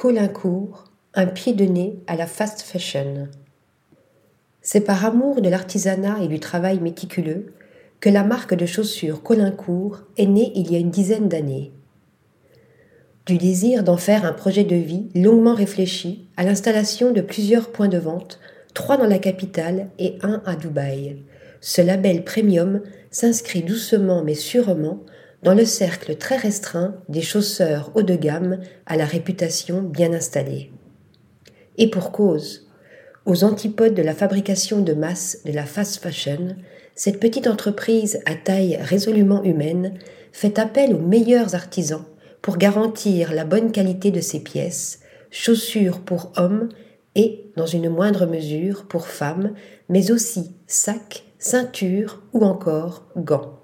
Colincourt, un pied de nez à la fast fashion. C'est par amour de l'artisanat et du travail méticuleux que la marque de chaussures Colincourt est née il y a une dizaine d'années. Du désir d'en faire un projet de vie longuement réfléchi à l'installation de plusieurs points de vente, trois dans la capitale et un à Dubaï. Ce label premium s'inscrit doucement mais sûrement dans le cercle très restreint des chausseurs haut de gamme à la réputation bien installée. Et pour cause, aux antipodes de la fabrication de masse de la fast fashion, cette petite entreprise à taille résolument humaine fait appel aux meilleurs artisans pour garantir la bonne qualité de ses pièces, chaussures pour hommes et, dans une moindre mesure, pour femmes, mais aussi sacs, ceintures ou encore gants.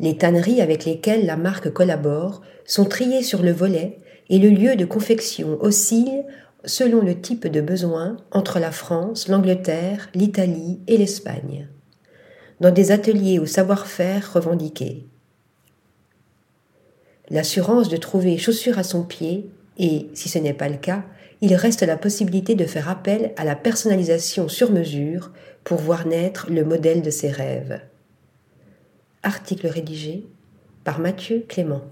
Les tanneries avec lesquelles la marque collabore sont triées sur le volet et le lieu de confection oscille selon le type de besoin entre la France, l'Angleterre, l'Italie et l'Espagne, dans des ateliers au savoir-faire revendiqués. L'assurance de trouver chaussures à son pied et, si ce n'est pas le cas, il reste la possibilité de faire appel à la personnalisation sur mesure pour voir naître le modèle de ses rêves. Article rédigé par Mathieu Clément.